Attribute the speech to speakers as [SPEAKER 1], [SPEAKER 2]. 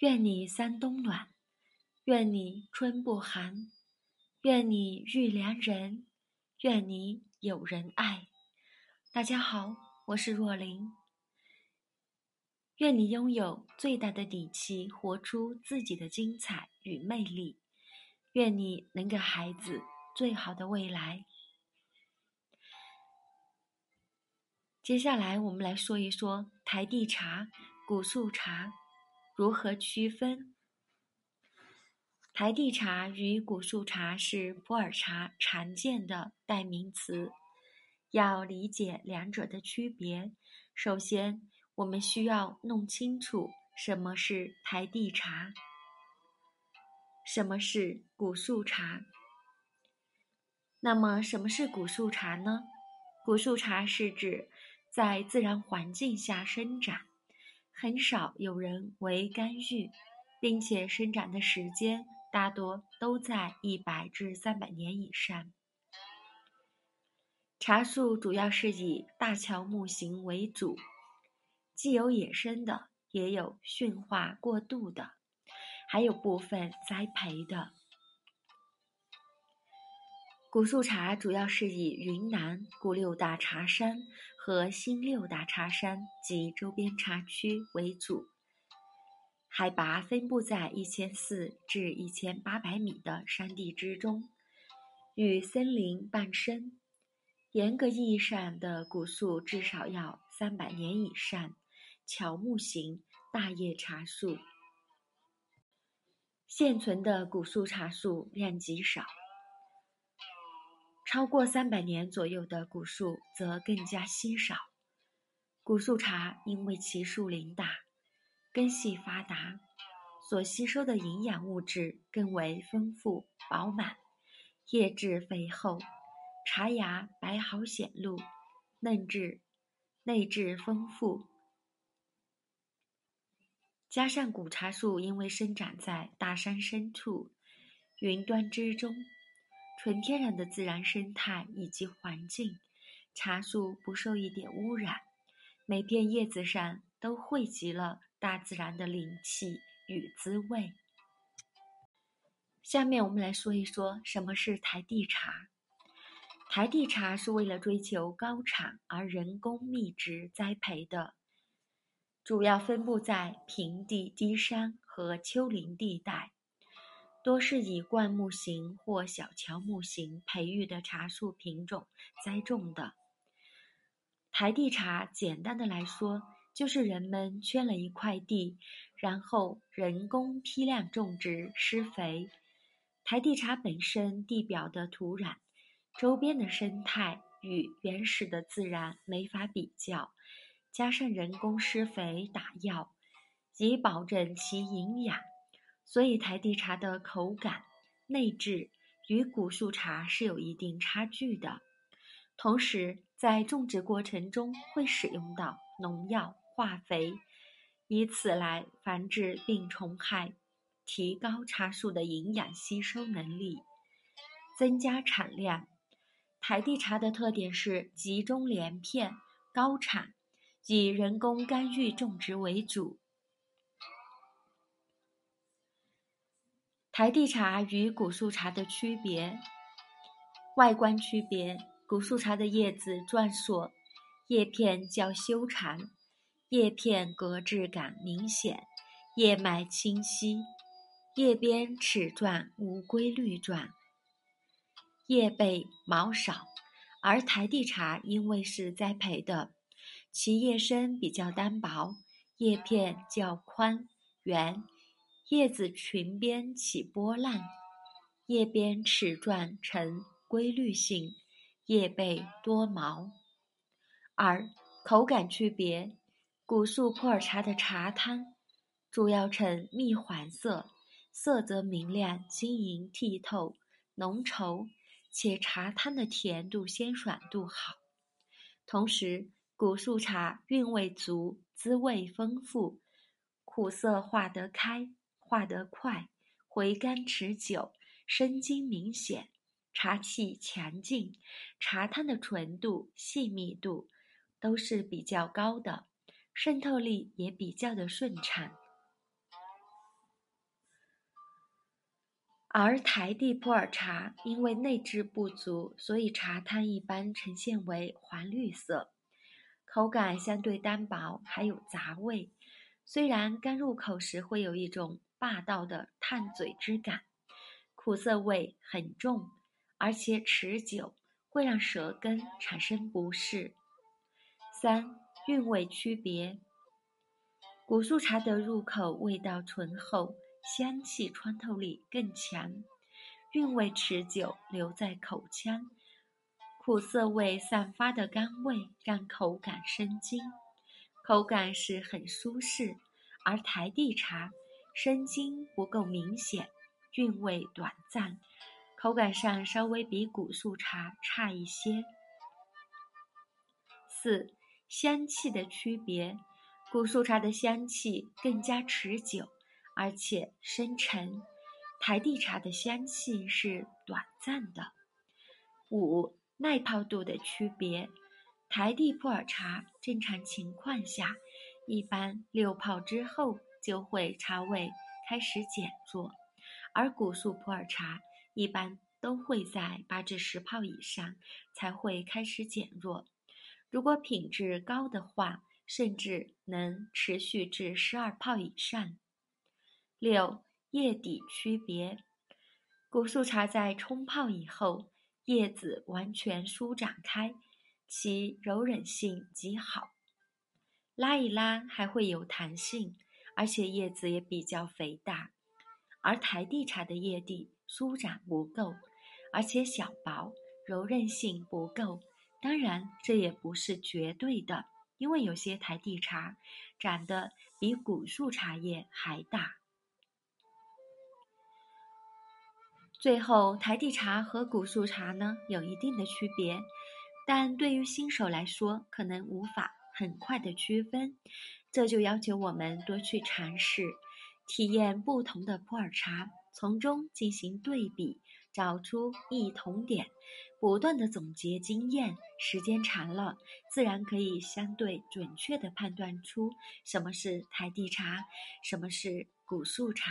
[SPEAKER 1] 愿你三冬暖，愿你春不寒，愿你遇良人，愿你有人爱。大家好，我是若琳。愿你拥有最大的底气，活出自己的精彩与魅力。愿你能给孩子最好的未来。接下来，我们来说一说台地茶、古树茶如何区分。台地茶与古树茶是普洱茶常见的代名词。要理解两者的区别，首先我们需要弄清楚什么是台地茶。什么是古树茶？那么，什么是古树茶呢？古树茶是指在自然环境下生长，很少有人为干预，并且生长的时间大多都在一百至三百年以上。茶树主要是以大乔木型为主，既有野生的，也有驯化过度的。还有部分栽培的古树茶，主要是以云南古六大茶山和新六大茶山及周边茶区为主，海拔分布在一千四至一千八百米的山地之中，与森林伴生。严格意义上的古树至少要三百年以上，乔木型大叶茶树。现存的古树茶树量极少，超过三百年左右的古树则更加稀少。古树茶因为其树龄大、根系发达，所吸收的营养物质更为丰富饱满，叶质肥厚，茶芽白毫显露，嫩质内质丰富。加上古茶树因为生长在大山深处、云端之中，纯天然的自然生态以及环境，茶树不受一点污染，每片叶子上都汇集了大自然的灵气与滋味。下面我们来说一说什么是台地茶。台地茶是为了追求高产而人工密植栽培的。主要分布在平地、低山和丘陵地带，多是以灌木型或小乔木型培育的茶树品种栽种的。台地茶简单的来说，就是人们圈了一块地，然后人工批量种植、施肥。台地茶本身地表的土壤、周边的生态与原始的自然没法比较。加上人工施肥打药，以保证其营养，所以台地茶的口感、内质与古树茶是有一定差距的。同时，在种植过程中会使用到农药、化肥，以此来防治病虫害，提高茶树的营养吸收能力，增加产量。台地茶的特点是集中连片、高产。以人工干预种植为主。台地茶与古树茶的区别：外观区别，古树茶的叶子壮硕，叶片较修长，叶片格质感明显，叶脉清晰，叶边齿状无规律状，叶背毛少。而台地茶因为是栽培的。其叶身比较单薄，叶片较宽圆，叶子裙边起波浪，叶边齿状呈规律性，叶背多毛。而口感区别，古树普洱茶的茶汤主要呈蜜黄色，色泽明亮、晶莹剔透、浓稠，且茶汤的甜度、鲜爽度好，同时。古树茶韵味足，滋味丰富，苦涩化得开，化得快，回甘持久，生津明显，茶气强劲，茶汤的纯度、细密度都是比较高的，渗透力也比较的顺畅。而台地普洱茶因为内质不足，所以茶汤一般呈现为黄绿色，口感相对单薄，还有杂味。虽然刚入口时会有一种霸道的烫嘴之感，苦涩味很重，而且持久，会让舌根产生不适。三、韵味区别：古树茶的入口味道醇厚。香气穿透力更强，韵味持久，留在口腔。苦涩味散发的甘味让口感生津，口感是很舒适。而台地茶生津不够明显，韵味短暂，口感上稍微比古树茶差一些。四、香气的区别，古树茶的香气更加持久。而且深沉，台地茶的香气是短暂的。五、耐泡度的区别，台地普洱茶正常情况下，一般六泡之后就会茶味开始减弱，而古树普洱茶一般都会在八至十泡以上才会开始减弱。如果品质高的话，甚至能持续至十二泡以上。六叶底区别，古树茶在冲泡以后，叶子完全舒展开，其柔韧性极好，拉一拉还会有弹性，而且叶子也比较肥大。而台地茶的叶底舒展不够，而且小薄，柔韧性不够。当然，这也不是绝对的，因为有些台地茶长得比古树茶叶还大。最后，台地茶和古树茶呢有一定的区别，但对于新手来说，可能无法很快的区分。这就要求我们多去尝试，体验不同的普洱茶，从中进行对比，找出异同点，不断的总结经验。时间长了，自然可以相对准确的判断出什么是台地茶，什么是古树茶。